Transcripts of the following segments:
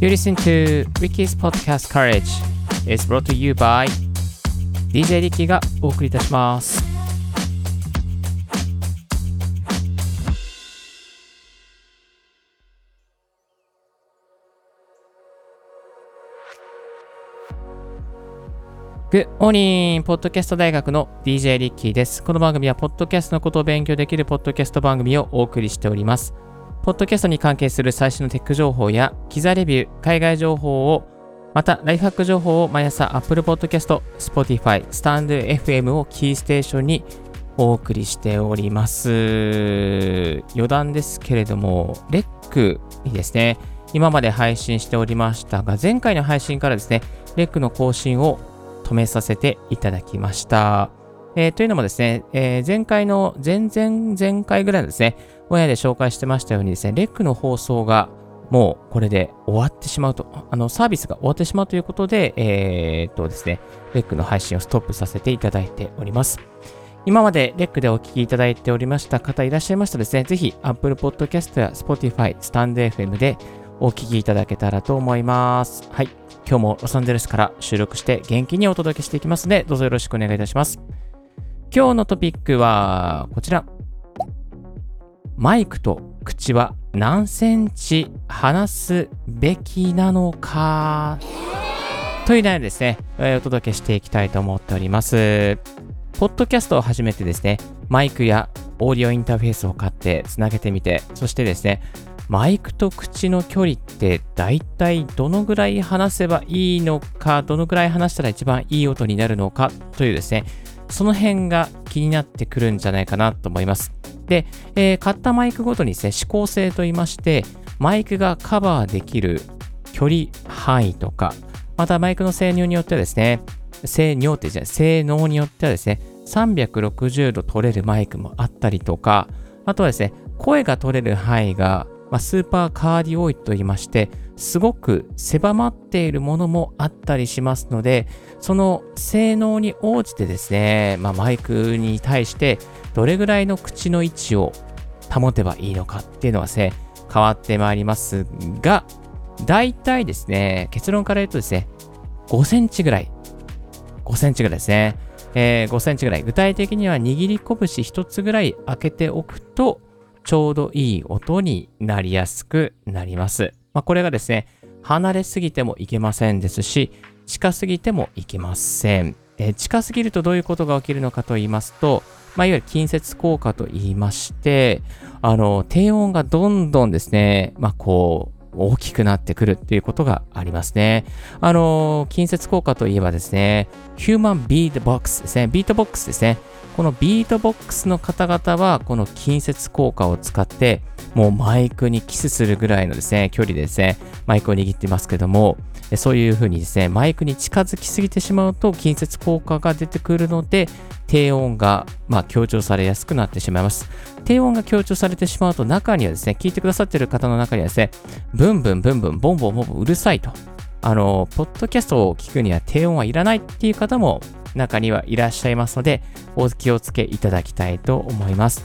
You listen to Ricky's Podcast Courage is brought to you by DJ リッキーがお送りいたします。グッモーニングポッドキャスト大学の DJ リッキーです。この番組は、ポッドキャストのことを勉強できるポッドキャスト番組をお送りしております。ポッドキャストに関係する最新のテック情報や、機材レビュー、海外情報を、また、ライフハック情報を毎朝 Apple Podcast、Spotify、StandFM をキーステーションにお送りしております。余談ですけれども、レックにですね、今まで配信しておりましたが、前回の配信からですね、レックの更新を止めさせていただきました。えーというのもですね、えー前回の前々前回ぐらいのですね、親で紹介してましたようにですね、レックの放送がもうこれで終わってしまうと、あのサービスが終わってしまうということで、えーっとですね、レックの配信をストップさせていただいております。今までレックでお聞きいただいておりました方いらっしゃいましたらですね、ぜひ Apple Podcast や Spotify、StandFM でお聞きいただけたらと思います。はい。今日もロサンゼルスから収録して元気にお届けしていきますので、どうぞよろしくお願いいたします。今日のトピックはこちら。マイクと口は何センチ離すべきなのか？という内容ですね、えお届けしていきたいと思っております。ポッドキャストを始めてですね、マイクやオーディオインターフェースを買ってつなげてみて、そしてですね、マイクと口の距離って大体どのぐらい離せばいいのか、どのぐらい離したら一番いい音になるのかというですね、その辺が気になってくるんじゃないかなと思います。で、えー買ったマイクごとにですね、指向性と言いまして、マイクがカバーできる距離範囲とか、またマイクの性能によってはですね、性能ってじゃない、性能によってはですね、360度取れるマイクもあったりとか、あとはですね、声が取れる範囲が、まあ、スーパーカーディオイドと言いまして、すごく狭まっているものもあったりしますので、その性能に応じてですね、まあ、マイクに対してどれぐらいの口の位置を保てばいいのかっていうのはですね、変わってまいりますが、大体ですね、結論から言うとですね、5センチぐらい、5センチぐらいですね、えー5センチぐらい、具体的には握り拳一つぐらい開けておくと、ちょうどいい音になりやすくなります。まあ、これがですね、離れすぎてもいけませんですし、近すぎてもいけません。え近すぎるとどういうことが起きるのかと言いますと、まあ、いわゆる近接効果と言いまして、あの、低音がどんどんですね、まあ、こう、大きくなってくるっていうことがありますね。あの、近接効果といえばですね、ヒューマンビートボックスですね。ビートボックスですね。このビートボックスの方々は、この近接効果を使って、もうマイクにキスするぐらいのですね、距離でですね、マイクを握ってますけども、そういうふうにですね、マイクに近づきすぎてしまうと、近接効果が出てくるので、低音が、まあ、強調されやすくなってしまいます。低音が強調されてしまうと、中にはですね、聞いてくださっている方の中にはですね、ブンブンブンブン、ボンボンボンボンうるさいと。あの、ポッドキャストを聞くには低音はいらないっていう方も中にはいらっしゃいますので、お気をつけいただきたいと思います。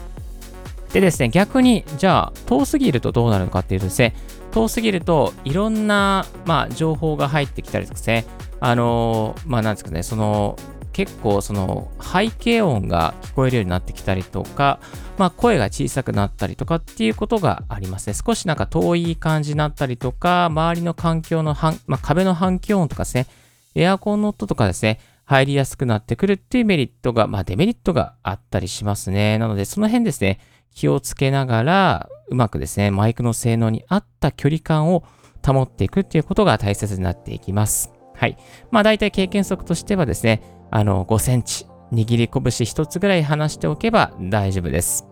でですね、逆に、じゃあ、遠すぎるとどうなるのかっていうとですね、遠すぎるといろんな、まあ、情報が入ってきたりとかですね、あのまあ、なんですかね、その、結構その背景音が聞こえるようになってきたりとか、まあ、声が小さくなったりとかっていうことがありますね。少しなんか遠い感じになったりとか、周りの環境の反、まあ、壁の反響音とかですね、エアコンの音とかですね、入りやすくなってくるっていうメリットが、まあ、デメリットがあったりしますね。なので、その辺ですね、気をつけながら、うまくですね、マイクの性能に合った距離感を保っていくっていうことが大切になっていきます。はい。まあ、大体経験則としてはですね、あの、5センチ、握り拳一つぐらい離しておけば大丈夫です。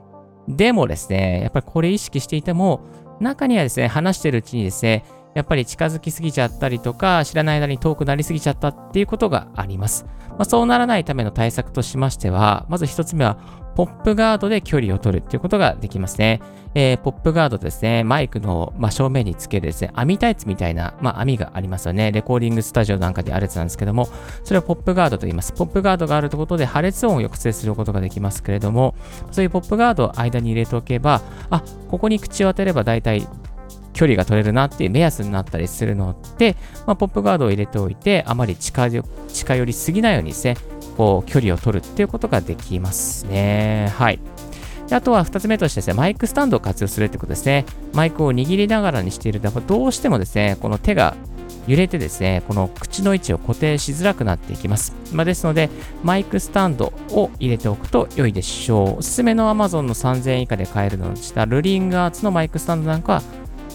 でもですね、やっぱりこれ意識していても、中にはですね、話してるうちにですね、やっぱり近づきすぎちゃったりとか、知らない間に遠くなりすぎちゃったっていうことがあります。まあ、そうならないための対策としましては、まず一つ目は、ポップガードで距離を取るっていうことができますね。えーポップガードですね、マイクの、まあ、正面につけるですね、網タイツみたいな、まあ、網がありますよね。レコーディングスタジオなんかであるやつなんですけども、それをポップガードと言います。ポップガードがあるということで破裂音を抑制することができますけれども、そういうポップガードを間に入れておけば、あ、ここに口を当てれば大体距離が取れるなっていう目安になったりするので、まあ、ポップガードを入れておいて、あまり近寄りすぎないようにですね、こう距離を取るっていうことができますね。はい。あとは2つ目としてですね、マイクスタンドを活用するってことですね。マイクを握りながらにしていると、どうしてもですね、この手が揺れてですね、この口の位置を固定しづらくなっていきます。まあ、ですので、マイクスタンドを入れておくと良いでしょう。おすすめの Amazon の3000円以下で買えるのでしたルリンガーツのマイクスタンドなんかは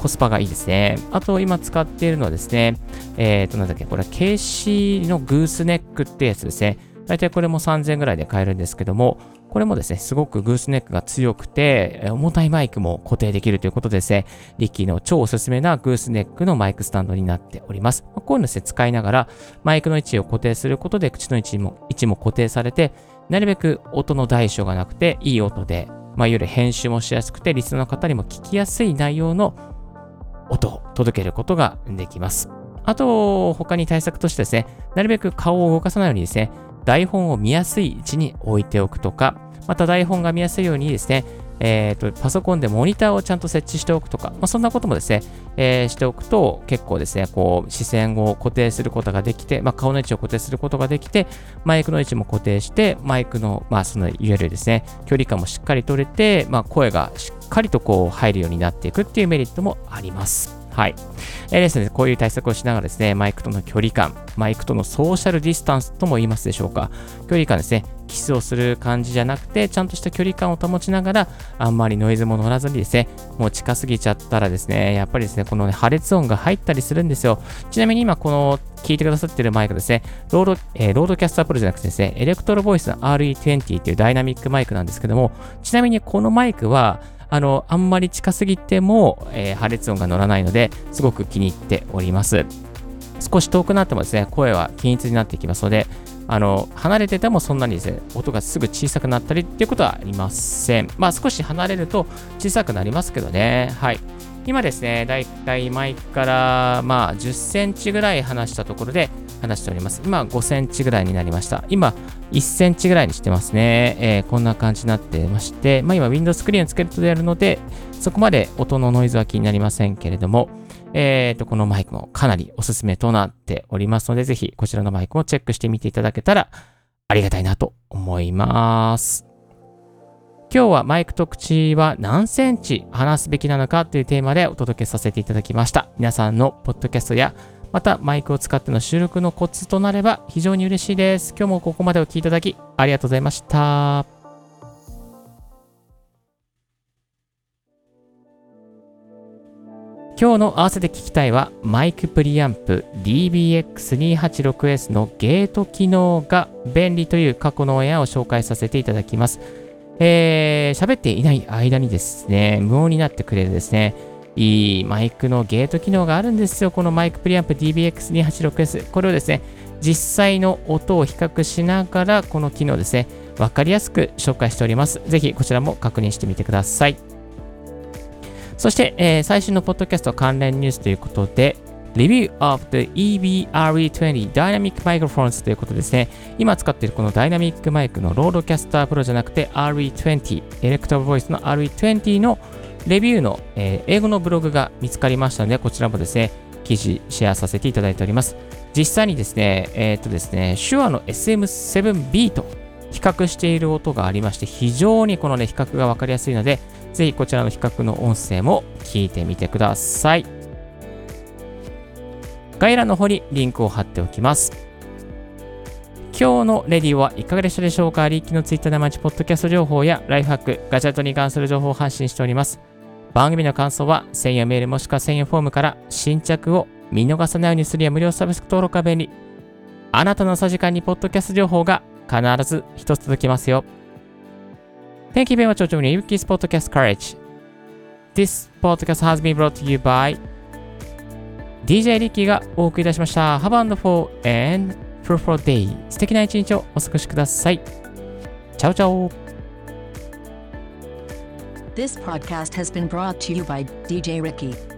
コスパがいいですね。あと今使っているのはですね、えっ、ー、となんだっけ、これは KC のグースネックってやつですね。大体これも3000円ぐらいで買えるんですけども、これもですね、すごくグースネックが強くて、重たいマイクも固定できるということでですね、リッキーの超おすすめなグースネックのマイクスタンドになっております。こういうのですね、使いながら、マイクの位置を固定することで、口の位置も位置も固定されて、なるべく音の大小がなくて、いい音で、まあ、いわゆる編集もしやすくて、リスナーの方にも聞きやすい内容の音を届けることができます。あと、他に対策としてですね、なるべく顔を動かさないようにですね、台本を見やすい位置に置いておくとか、また台本が見やすいようにですね、えーと、パソコンでモニターをちゃんと設置しておくとか、まあ、そんなこともですね、えー、しておくと結構ですね、こう視線を固定することができて、まあ、顔の位置を固定することができて、マイクの位置も固定して、マイクの、まあ、そのいわゆるですね、距離感もしっかり取れて、まあ、声がしっかりとこう入るようになっていくっていうメリットもあります。はい。えー、ですね、こういう対策をしながらですね、マイクとの距離感、マイクとのソーシャルディスタンスとも言いますでしょうか。距離感ですね、キスをする感じじゃなくて、ちゃんとした距離感を保ちながら、あんまりノイズも乗らずにですね、もう近すぎちゃったらですね、やっぱりですね、この、ね、破裂音が入ったりするんですよ。ちなみに今、この聞いてくださってるマイクですね、 RODE、えー、 RODECaster Pro じゃなくてですね、 Electro-Voice の RE20 っていうダイナミックマイクなんですけども、ちなみにこのマイクは、あの、あんまり近すぎても、えー、破裂音が乗らないので、すごく気に入っております。少し遠くなってもですね、声は均一になっていきますので、あの、離れててもそんなにですね、音がすぐ小さくなったりっていうことはありません。まあ少し離れると小さくなりますけどね。はい。今ですね、だいたいマイクからまあ10センチぐらい離したところで話しております。今5センチぐらいになりました。今1センチぐらいにしてますね。えー、こんな感じになってまして、まあ今 Windows スクリーンをつけるとやるので、そこまで音のノイズは気になりませんけれども、えーと、このマイクもかなりおすすめとなっておりますので、ぜひこちらのマイクをチェックしてみていただけたらありがたいなと思います。今日はマイクと口は何センチ離すべきなのかというテーマでお届けさせていただきました。皆さんのポッドキャストやまたマイクを使っての収録のコツとなれば非常に嬉しいです。今日もここまでお聴きいただきありがとうございました。今日の合わせて聞きたいはマイクプリアンプ DBX286S のゲート機能が便利という過去のオンエアを紹介させていただきます。えー、喋っていない間にですね、無音になってくれるですね、いいマイクのゲート機能があるんですよ。このマイクプリアンプ DBX286S。これをですね、実際の音を比較しながら、この機能ですね、わかりやすく紹介しております。ぜひこちらも確認してみてください。そして、えー、最新のポッドキャスト関連ニュースということで、Review of the EV RE20 Dynamic Microphones ということですね。今使っているこのダイナミックマイクの RODECaster Pro じゃなくて RE20、 Electro-Voice の RE20 のレビューの、えー、英語のブログが見つかりましたので、こちらもですね、記事シェアさせていただいております。実際にですね、えっ、とですね、 Shure の SM7B と比較している音がありまして、非常にこのね、比較がわかりやすいので、ぜひこちらの比較の音声も聞いてみてください。概要欄の方にリンクを貼っておきます。今日のレディオはいかがでしたでしょうか？リッキーのツイッターで毎日ポッドキャスト情報やライフハック、ガジェットに関する情報を発信しております。番組の感想は専用メールもしくは専用フォームから新着を見逃さないようにするや無料サブスク登録が便利。あなたのさじ間にポッドキャスト情報が必ず一つ届きますよ。Thank you very much for joining Yuki's Podcast Courage. This podcast has been brought to you by DJ リッキーがお送りいたしました。Have and for and fruitful day. 素敵な一日をお過ごしください。チャオチャオ This podcast has been brought to you by DJ Ricky.